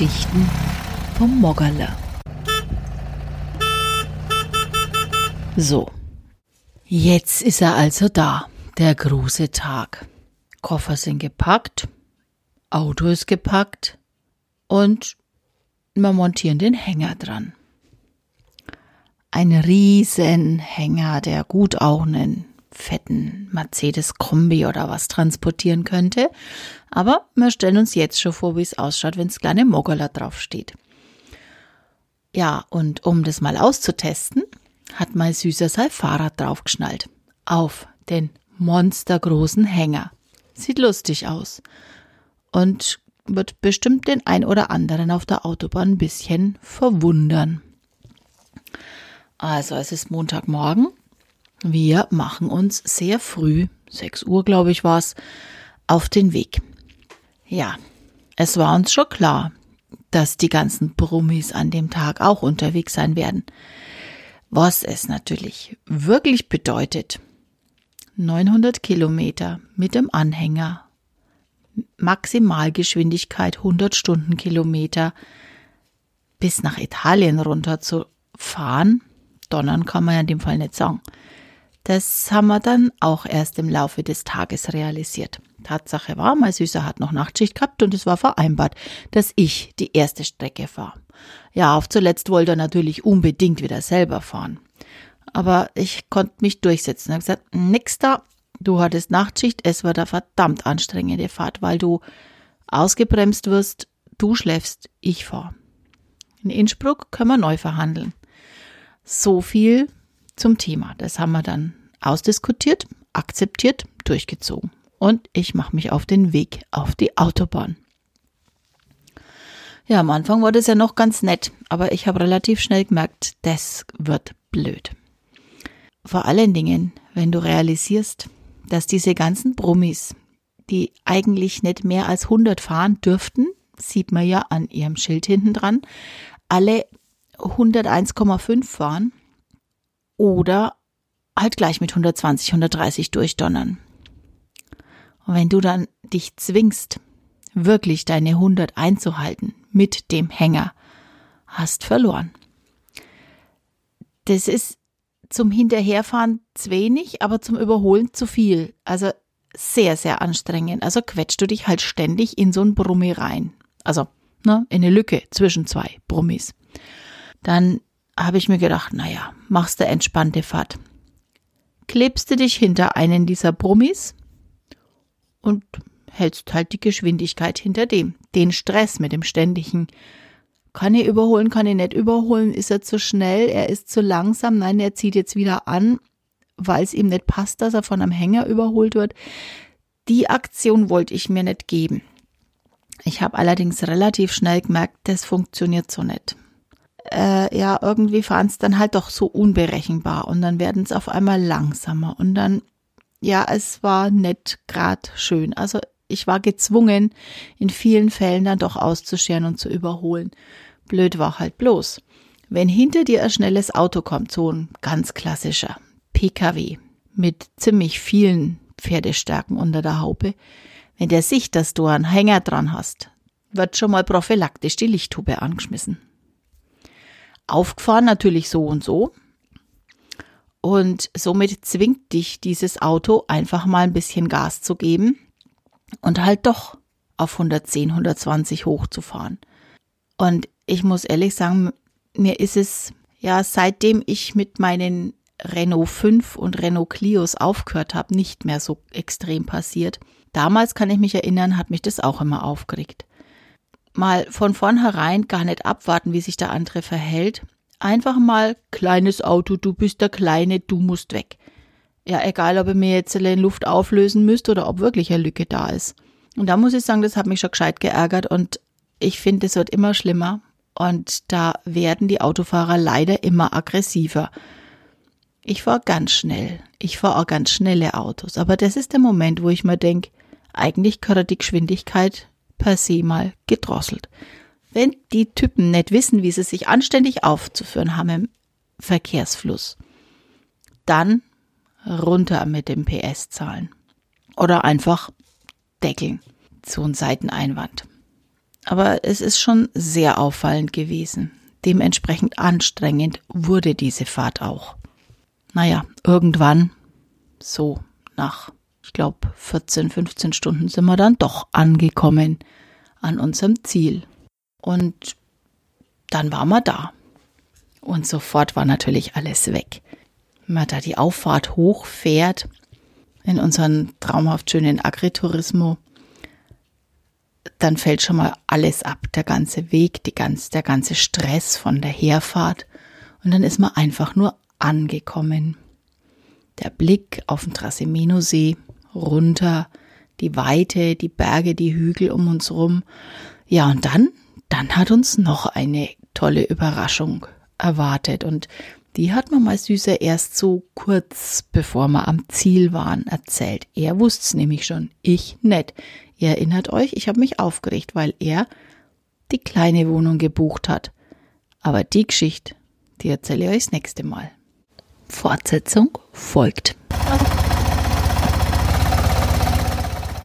Geschichten vom Moggerle. So, jetzt ist er also da, der große Tag. Koffer sind gepackt, Auto ist gepackt und wir montieren den Hänger dran. Ein Riesenhänger, der gut auch einen fetten Mercedes-Kombi oder was transportieren könnte. Aber wir stellen uns jetzt schon vor, wie es ausschaut, wenn das kleine Moggerler draufsteht. Ja, und um das mal auszutesten, hat mein Süßer sein Fahrrad draufgeschnallt. Auf den monstergroßen Hänger. Sieht lustig aus. Und wird bestimmt den ein oder anderen auf der Autobahn ein bisschen verwundern. Also es ist Montagmorgen. Wir machen uns sehr früh, 6 Uhr glaube ich war es, auf den Weg. Ja, es war uns schon klar, dass die ganzen Brummis an dem Tag auch unterwegs sein werden. Was es natürlich wirklich bedeutet, 900 Kilometer mit dem Anhänger, Maximalgeschwindigkeit 100 Stundenkilometer bis nach Italien runter zu fahren, donnern kann man ja in dem Fall nicht sagen. Das haben wir dann auch erst im Laufe des Tages realisiert. Tatsache war, mein Süßer hat noch Nachtschicht gehabt und es war vereinbart, dass ich die erste Strecke fahre. Ja, auf zuletzt wollte er natürlich unbedingt wieder selber fahren. Aber ich konnte mich durchsetzen. Er hat gesagt, nix da, du hattest Nachtschicht, es war eine verdammt anstrengende Fahrt, weil du ausgebremst wirst, du schläfst, ich fahr. In Innsbruck können wir neu verhandeln. So viel zum Thema. Das haben wir dann ausdiskutiert, akzeptiert, durchgezogen. Und ich mache mich auf den Weg auf die Autobahn. Ja, am Anfang war das ja noch ganz nett, aber ich habe relativ schnell gemerkt, das wird blöd. Vor allen Dingen, wenn du realisierst, dass diese ganzen Brummis, die eigentlich nicht mehr als 100 fahren dürften, sieht man ja an ihrem Schild hinten dran, alle 101,5 fahren oder halt gleich mit 120, 130 durchdonnern. Und wenn du dann dich zwingst, wirklich deine 100 einzuhalten mit dem Hänger, hast verloren. Das ist zum Hinterherfahren zu wenig, aber zum Überholen zu viel. Also sehr, sehr anstrengend. Also quetscht du dich halt ständig in so ein Brummi rein. Also ne, in eine Lücke zwischen zwei Brummis. Dann habe ich mir gedacht, naja, machst du entspannte Fahrt. Klebst du dich hinter einen dieser Brummis und hältst halt die Geschwindigkeit hinter dem. Den Stress mit dem ständigen. Kann ich überholen, kann ich nicht überholen? Ist er zu schnell? Er ist zu langsam? Nein, er zieht jetzt wieder an, weil es ihm nicht passt, dass er von einem Hänger überholt wird. Die Aktion wollte ich mir nicht geben. Ich habe allerdings relativ schnell gemerkt, das funktioniert so nicht äh, ja, irgendwie fahren es dann halt doch so unberechenbar und dann werden es auf einmal langsamer und dann, ja, es war nicht grad schön. Also ich war gezwungen, in vielen Fällen dann doch auszuscheren und zu überholen. Blöd war halt bloß. Wenn hinter dir ein schnelles Auto kommt, so ein ganz klassischer PKW mit ziemlich vielen Pferdestärken unter der Haube, wenn der sieht, dass du einen Hänger dran hast, wird schon mal prophylaktisch die Lichthube angeschmissen aufgefahren, natürlich so und so. Und somit zwingt dich dieses Auto einfach mal ein bisschen Gas zu geben und halt doch auf 110, 120 hochzufahren. Und ich muss ehrlich sagen, mir ist es ja seitdem ich mit meinen Renault 5 und Renault Clios aufgehört habe, nicht mehr so extrem passiert. Damals kann ich mich erinnern, hat mich das auch immer aufgeregt mal von vornherein gar nicht abwarten, wie sich der andere verhält. Einfach mal, kleines Auto, du bist der Kleine, du musst weg. Ja, egal, ob ihr mir jetzt in Luft auflösen müsst oder ob wirklich eine Lücke da ist. Und da muss ich sagen, das hat mich schon gescheit geärgert und ich finde, es wird immer schlimmer und da werden die Autofahrer leider immer aggressiver. Ich fahre ganz schnell. Ich fahre auch ganz schnelle Autos. Aber das ist der Moment, wo ich mir denke, eigentlich gehört die Geschwindigkeit per se mal gedrosselt. Wenn die Typen nicht wissen, wie sie sich anständig aufzuführen haben im Verkehrsfluss, dann runter mit dem PS-Zahlen. Oder einfach deckeln. So ein Seiteneinwand. aber es ist schon sehr auffallend gewesen. Dementsprechend anstrengend wurde diese Fahrt auch. Naja, irgendwann, so nach, ich glaube, 14, 15 Stunden sind wir dann doch angekommen an unserem Ziel. Und dann waren wir da. Und sofort war natürlich alles weg. Wenn man da die Auffahrt hochfährt in unseren traumhaft schönen Agritourismo, dann fällt schon mal alles ab, der ganze Weg, die ganz, der ganze Stress von der Herfahrt. Und dann ist man einfach nur angekommen. Der Blick auf den Trasimeno-See, runter, die Weite, die Berge, die Hügel um uns rum. Ja, und dann, dann hat uns noch eine tolle Überraschung erwartet. Und die hat mir mal Süßer erst so kurz bevor wir am Ziel waren erzählt. Er wusste es nämlich schon, ich nicht. Ihr erinnert euch, ich habe mich aufgeregt, weil er die kleine Wohnung gebucht hat. Aber die Geschichte, die erzähle ich euch das nächste Mal. Fortsetzung folgt.